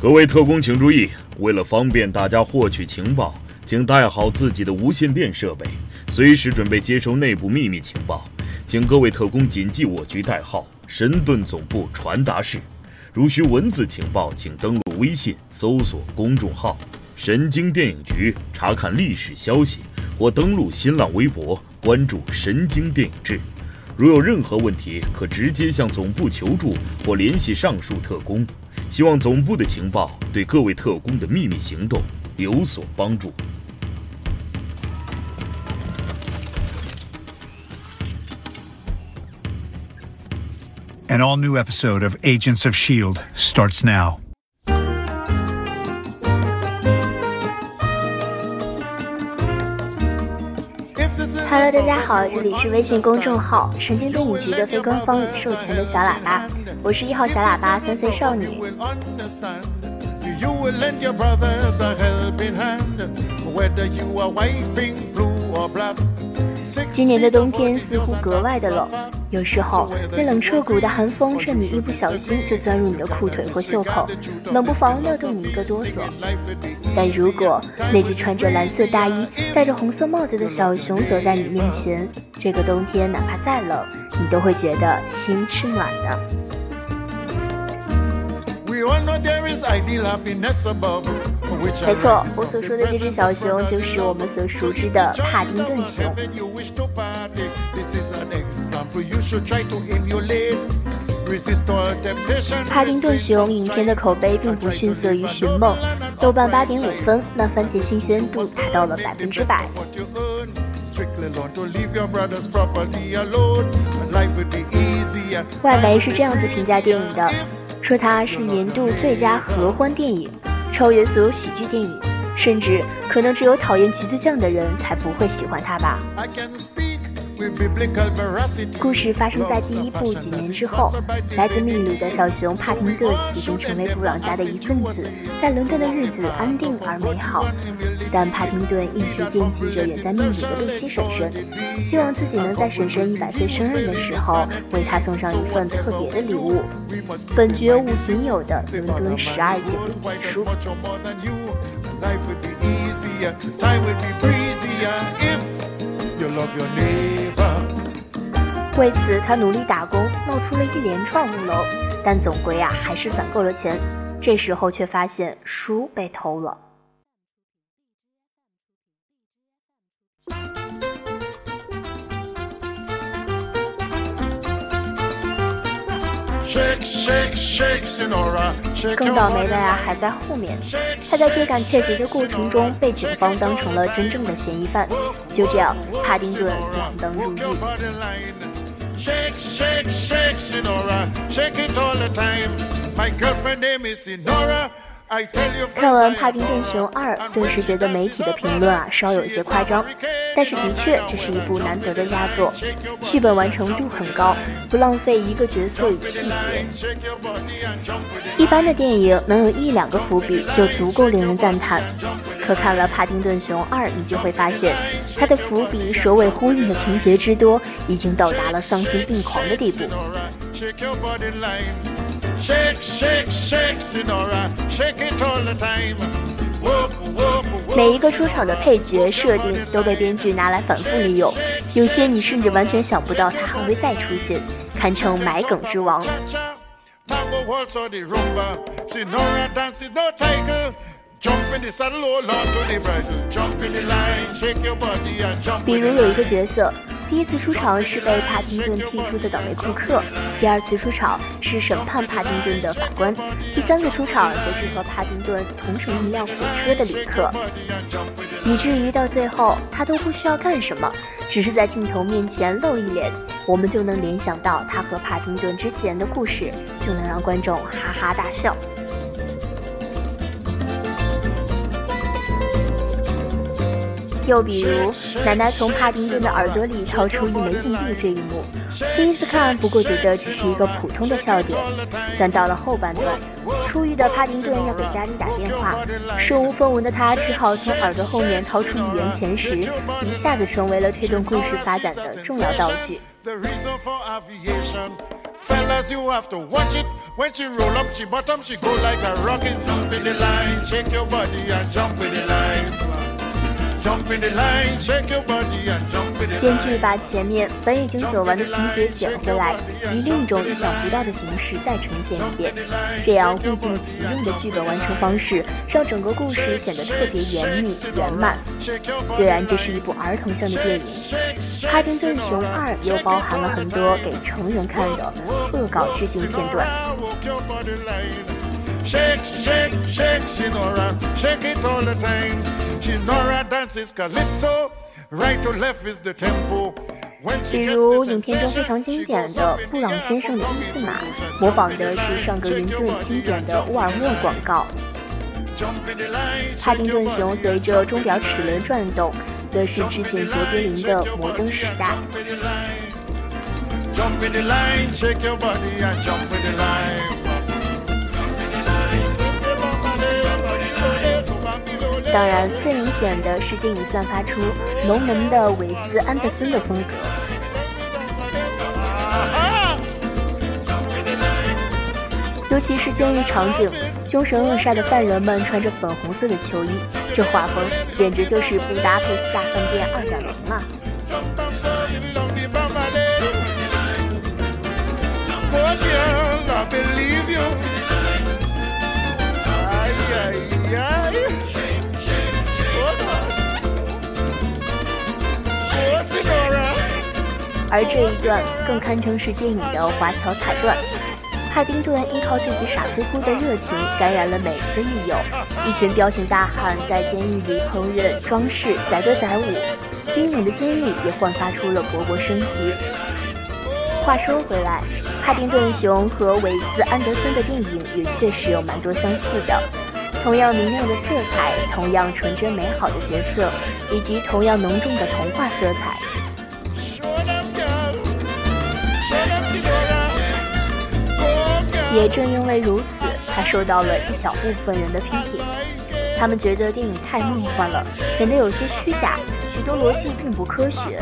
各位特工请注意，为了方便大家获取情报，请带好自己的无线电设备，随时准备接收内部秘密情报。请各位特工谨记我局代号：神盾总部传达室。如需文字情报，请登录微信搜索公众号“神经电影局”查看历史消息，或登录新浪微博关注“神经电影志”。如有任何问题，可直接向总部求助或联系上述特工。希望总部的情报对各位特工的秘密行动有所帮助。An all new episode of Agents of S.H.I.E.L.D. starts now. 大家好，这里是微信公众号“神经电影局”的非官方已授权的小喇叭，我是一号小喇叭三岁少女。今年的冬天似乎格外的冷，有时候那冷彻骨的寒风趁你一不小心就钻入你的裤腿或袖口，冷不防的冻你一个哆嗦。但如果那只穿着蓝色大衣、戴着红色帽子的小熊走在你面前，这个冬天哪怕再冷，你都会觉得心是暖的。没错，我所说的这只小熊就是我们所熟知的帕丁顿熊。帕丁顿熊影片的口碑并不逊色于《寻梦》，豆瓣八点五分，那番茄新鲜度达到了百分之百。外媒是这样子评价电影的。说它是年度最佳合欢电影，超越所有喜剧电影，甚至可能只有讨厌橘子酱的人才不会喜欢它吧。故事发生在第一部几年之后，来自秘鲁的小熊帕丁顿已经成为布朗家的一份子，在伦敦的日子安定而美好。但帕丁顿一直惦记着远在秘鲁的露西婶婶，希望自己能在婶婶一百岁生日的时候为她送上一份特别的礼物——本绝无仅有的伦敦十二景立体书。为此，他努力打工，闹出了一连串乌龙，但总归啊，还是攒够了钱。这时候却发现书被偷了。更倒霉的呀，还在后面。他在追赶窃贼的过程中，被警方当成了真正的嫌疑犯。就这样，帕丁顿锒铛入狱。看完《帕丁顿熊二》，顿时觉得媒体的评论啊稍有些夸张，但是的确这是一部难得的佳作，剧本完成度很高，不浪费一个角色与细节。一般的电影能有一两个伏笔就足够令人赞叹，可看了《帕丁顿熊二》，你就会发现它的伏笔首尾呼应的情节之多，已经到达了丧心病狂的地步。每一个出场的配角设定都被编剧拿来反复利用，有些你甚至完全想不到他还会再出现，堪称埋梗之王。比如有一个角色。第一次出场是被帕丁顿踢出的倒霉库克，第二次出场是审判帕丁顿的法官，第三次出场则是和帕丁顿同乘一辆火车的旅客，以至于到最后他都不需要干什么，只是在镜头面前露一脸，我们就能联想到他和帕丁顿之前的故事，就能让观众哈哈大笑。又比如，奶奶从帕丁顿的耳朵里掏出一枚硬币这一幕，第一次看不过觉得只是一个普通的笑点，但到了后半段，出狱的帕丁顿要给家里打电话，身无分文的他只好从耳朵后面掏出一元钱时，一下子成为了推动故事发展的重要道具。Fellas, you have to watch it. When she roll up, she bottom, she go like a rocket. Jump in the line, shake your body and jump in the line. 编剧把前面本已经走完的情节捡回来，以另一种意想不到的形式再呈现一遍，这样物尽其用的剧本完成方式，让整个故事显得特别严密圆满。虽然这是一部儿童向的电影，《哈丁顿熊二》又包含了很多给成人看的恶搞致敬片段。Shake, shake, shake, Shinora, shake it all the time. Shinora dances calypso, right to left is the tempo. 比如影片中非常经典的布朗先生的伊斯玛，模仿的是上格云顿经典的沃尔默广告。帕丁顿熊随着钟表齿轮转动，则是致敬卓别林的《摩登时代》。Jump in the line, shake your body and jump in the line. 当然，最明显的是电影散发出浓浓的韦斯安德森的风格，尤其是监狱场景，凶神恶煞的犯人们穿着粉红色的球衣，这画风简直就是布达佩斯大饭店二点零啊！而这一段更堪称是电影的华侨彩段。帕丁顿依靠自己傻乎乎的热情，感染了每一个狱友。一群彪形大汉在监狱里烹饪、装饰、载歌载舞，冰冷的监狱也焕发出了勃勃生机。话说回来，帕丁顿熊和韦斯安德森的电影也确实有蛮多相似的，同样明亮的色彩，同样纯真美好的角色，以及同样浓重的童话色彩。也正因为如此，他受到了一小部分人的批评。他们觉得电影太梦幻了，显得有些虚假，许多逻辑并不科学。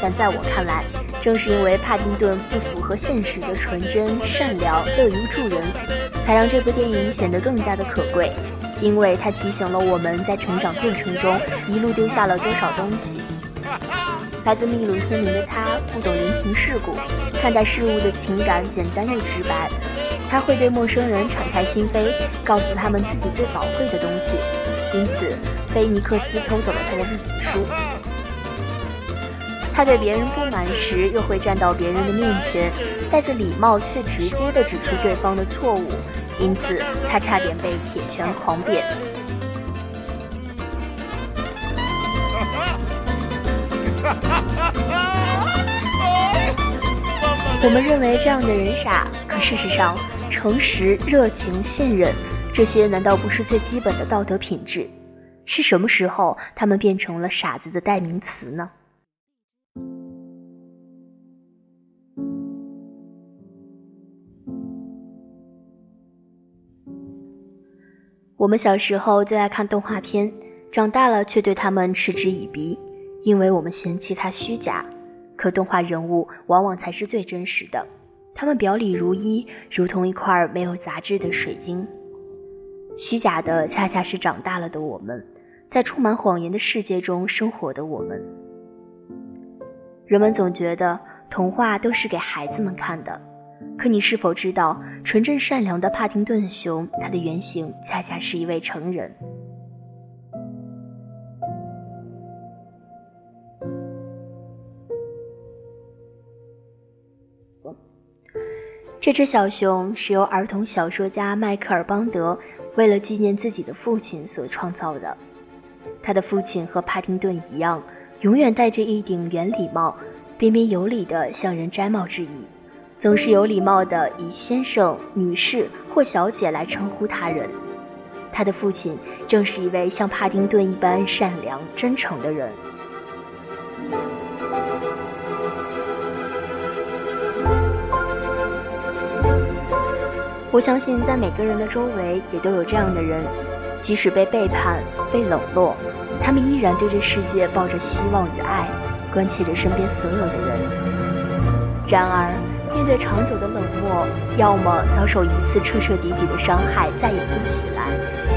但在我看来，正是因为帕丁顿不符合现实的纯真、善良、乐于助人，才让这部电影显得更加的可贵。因为它提醒了我们在成长过程中一路丢下了多少东西。来自秘鲁森林的他，不懂人情世故，看待事物的情感简单又直白。他会对陌生人敞开心扉，告诉他们自己最宝贵的东西。因此，菲尼克斯偷走了他的历史书。他对别人不满时，又会站到别人的面前，带着礼貌却直接地指出对方的错误。因此，他差点被铁拳狂扁。我们认为这样的人傻，可事实上。诚实、热情、信任，这些难道不是最基本的道德品质？是什么时候他们变成了傻子的代名词呢？我们小时候最爱看动画片，长大了却对他们嗤之以鼻，因为我们嫌弃它虚假。可动画人物往往才是最真实的。他们表里如一，如同一块没有杂质的水晶。虚假的，恰恰是长大了的我们，在充满谎言的世界中生活的我们。人们总觉得童话都是给孩子们看的，可你是否知道，纯真善良的帕丁顿熊，它的原型恰恰是一位成人。这只小熊是由儿童小说家迈克尔·邦德为了纪念自己的父亲所创造的。他的父亲和帕丁顿一样，永远戴着一顶圆礼帽，彬彬有礼地向人摘帽致意，总是有礼貌地以先生、女士或小姐来称呼他人。他的父亲正是一位像帕丁顿一般善良、真诚的人。我相信，在每个人的周围也都有这样的人，即使被背叛、被冷落，他们依然对这世界抱着希望与爱，关切着身边所有的人。然而，面对长久的冷漠，要么遭受一次彻彻底底的伤害，再也不起来；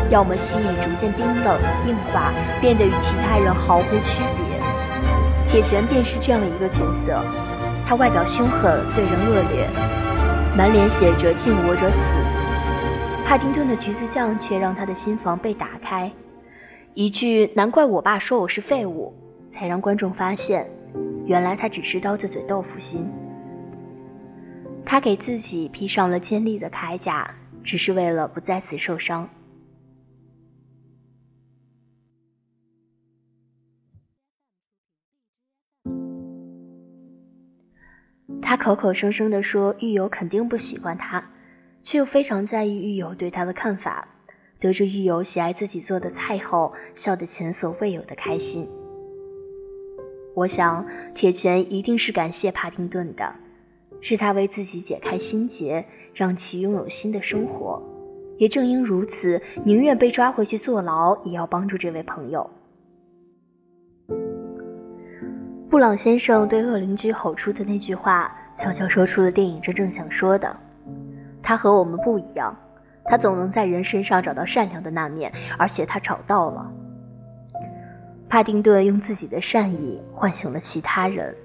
要么心已逐渐冰冷硬化，变得与其他人毫无区别。铁拳便是这样一个角色，他外表凶狠，对人恶劣，满脸写着“敬我者死”。帕丁顿的橘子酱却让他的心房被打开，一句“难怪我爸说我是废物”，才让观众发现，原来他只是刀子嘴豆腐心。他给自己披上了尖利的铠甲，只是为了不再次受伤。他口口声声地说狱友肯定不喜欢他，却又非常在意狱友对他的看法。得知狱友喜爱自己做的菜后，笑得前所未有的开心。我想，铁拳一定是感谢帕丁顿的。是他为自己解开心结，让其拥有新的生活。也正因如此，宁愿被抓回去坐牢，也要帮助这位朋友。布朗先生对恶邻居吼出的那句话，悄悄说出了电影真正想说的：他和我们不一样，他总能在人身上找到善良的那面，而且他找到了。帕丁顿用自己的善意唤醒了其他人。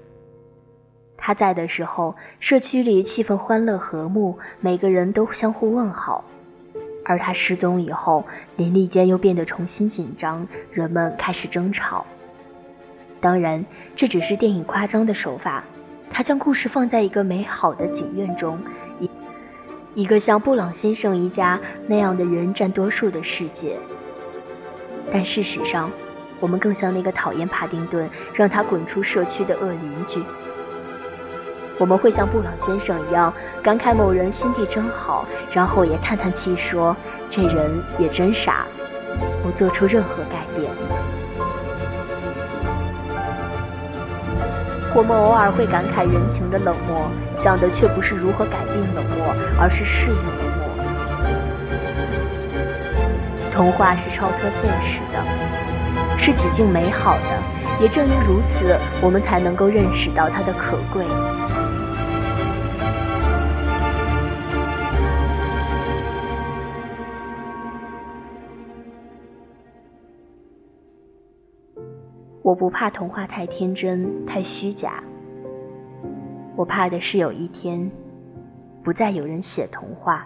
他在的时候，社区里气氛欢乐和睦，每个人都相互问好；而他失踪以后，邻里间又变得重新紧张，人们开始争吵。当然，这只是电影夸张的手法，他将故事放在一个美好的景院中，一一个像布朗先生一家那样的人占多数的世界。但事实上，我们更像那个讨厌帕丁顿，让他滚出社区的恶邻居。我们会像布朗先生一样感慨某人心地真好，然后也叹叹气说这人也真傻，不做出任何改变。我们偶尔会感慨人情的冷漠，想的却不是如何改变冷漠，而是适应冷漠。童话是超脱现实的，是几近美好的。也正因如此，我们才能够认识到它的可贵。我不怕童话太天真、太虚假，我怕的是有一天，不再有人写童话。